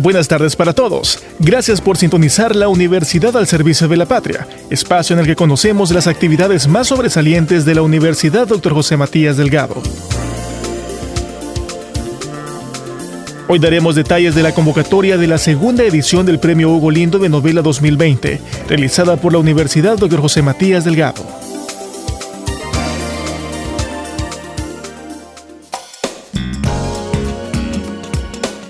Buenas tardes para todos. Gracias por sintonizar la Universidad al Servicio de la Patria, espacio en el que conocemos las actividades más sobresalientes de la Universidad Dr. José Matías Delgado. Hoy daremos detalles de la convocatoria de la segunda edición del Premio Hugo Lindo de Novela 2020, realizada por la Universidad Dr. José Matías Delgado.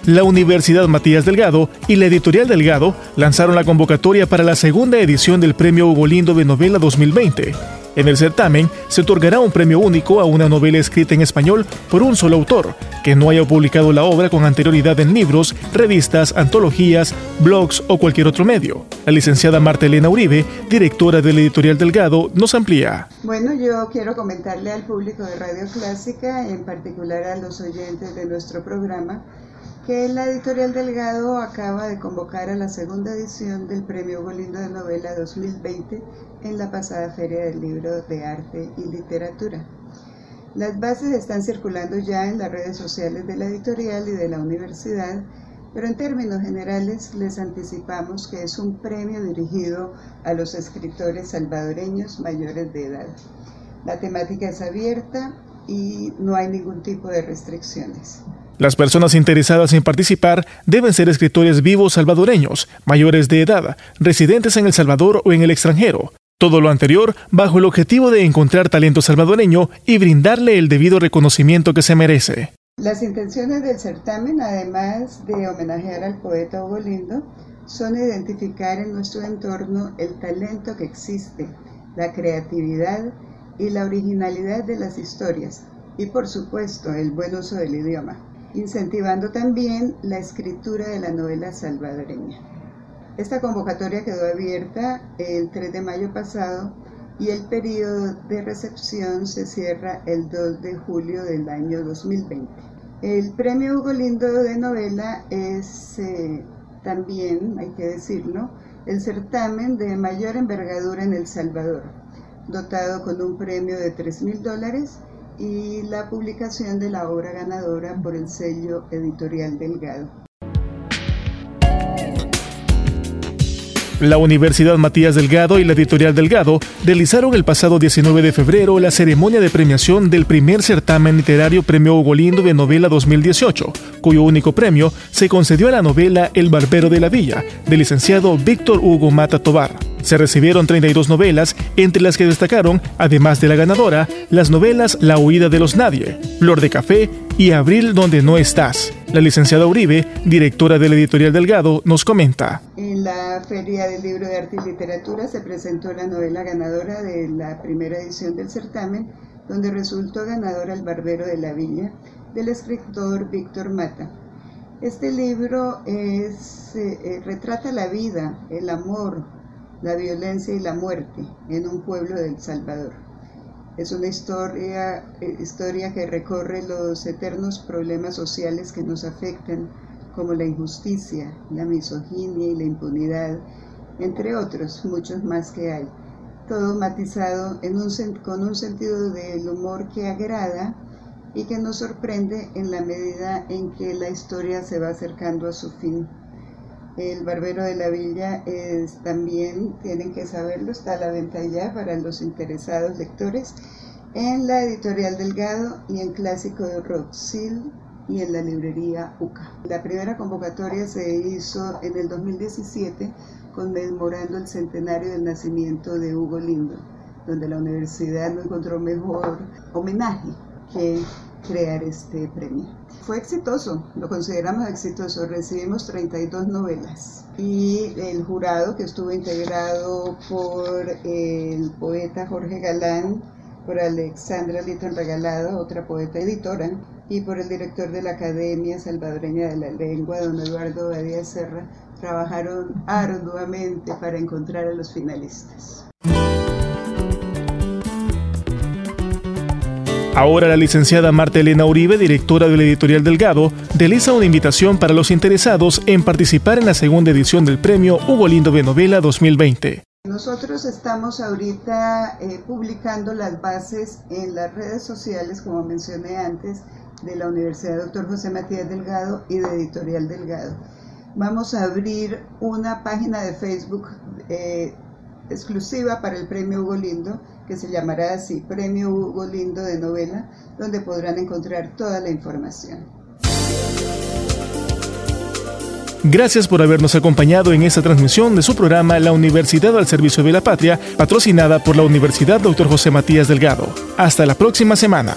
La Universidad Matías Delgado y la Editorial Delgado lanzaron la convocatoria para la segunda edición del Premio Hugo Lindo de Novela 2020. En el certamen se otorgará un premio único a una novela escrita en español por un solo autor, que no haya publicado la obra con anterioridad en libros, revistas, antologías, blogs o cualquier otro medio. La licenciada Marta Elena Uribe, directora de la Editorial Delgado, nos amplía. Bueno, yo quiero comentarle al público de Radio Clásica, en particular a los oyentes de nuestro programa, que la editorial Delgado acaba de convocar a la segunda edición del Premio Golindo de Novela 2020 en la pasada Feria del Libro de Arte y Literatura. Las bases están circulando ya en las redes sociales de la editorial y de la universidad, pero en términos generales les anticipamos que es un premio dirigido a los escritores salvadoreños mayores de edad. La temática es abierta y no hay ningún tipo de restricciones. Las personas interesadas en participar deben ser escritores vivos salvadoreños, mayores de edad, residentes en El Salvador o en el extranjero. Todo lo anterior bajo el objetivo de encontrar talento salvadoreño y brindarle el debido reconocimiento que se merece. Las intenciones del certamen, además de homenajear al poeta Hugo Lindo, son identificar en nuestro entorno el talento que existe, la creatividad y la originalidad de las historias, y por supuesto el buen uso del idioma incentivando también la escritura de la novela salvadoreña. Esta convocatoria quedó abierta el 3 de mayo pasado y el periodo de recepción se cierra el 2 de julio del año 2020. El premio Hugo Lindo de novela es eh, también, hay que decirlo, el certamen de mayor envergadura en El Salvador, dotado con un premio de 3 mil dólares y la publicación de la obra ganadora por el sello editorial Delgado. La Universidad Matías Delgado y la Editorial Delgado realizaron el pasado 19 de febrero la ceremonia de premiación del primer certamen literario Premio Hugo Lindo de Novela 2018, cuyo único premio se concedió a la novela El Barbero de la Villa, del licenciado Víctor Hugo Mata Tobar. Se recibieron 32 novelas, entre las que destacaron, además de la ganadora, las novelas La huida de los nadie, Flor de café y Abril donde no estás. La licenciada Uribe, directora de la editorial Delgado, nos comenta. En la Feria del Libro de Arte y Literatura se presentó la novela ganadora de la primera edición del certamen, donde resultó ganadora El Barbero de la Villa, del escritor Víctor Mata. Este libro eh, eh, retrata la vida, el amor, la violencia y la muerte en un pueblo del Salvador. Es una historia, historia que recorre los eternos problemas sociales que nos afectan, como la injusticia, la misoginia y la impunidad, entre otros, muchos más que hay. Todo matizado un, con un sentido del humor que agrada y que nos sorprende en la medida en que la historia se va acercando a su fin. El Barbero de la Villa es también, tienen que saberlo, está a la venta ya para los interesados lectores en la editorial Delgado y en Clásico de Roxil y en la librería UCA. La primera convocatoria se hizo en el 2017 conmemorando el centenario del nacimiento de Hugo Lindo, donde la universidad no encontró mejor homenaje que crear este premio. Fue exitoso, lo consideramos exitoso, recibimos 32 novelas y el jurado que estuvo integrado por el poeta Jorge Galán, por Alexandra Litton Regalado, otra poeta editora, y por el director de la Academia Salvadoreña de la Lengua, don Eduardo Badía Serra, trabajaron arduamente para encontrar a los finalistas. Ahora la licenciada Marta Elena Uribe, directora de la editorial Delgado, realiza una invitación para los interesados en participar en la segunda edición del premio Hugo Lindo de Novela 2020. Nosotros estamos ahorita eh, publicando las bases en las redes sociales, como mencioné antes, de la Universidad Dr. José Matías Delgado y de Editorial Delgado. Vamos a abrir una página de Facebook eh, exclusiva para el Premio Hugo Lindo, que se llamará así, Premio Hugo Lindo de Novela, donde podrán encontrar toda la información. Gracias por habernos acompañado en esta transmisión de su programa La Universidad al Servicio de la Patria, patrocinada por la Universidad Dr. José Matías Delgado. Hasta la próxima semana.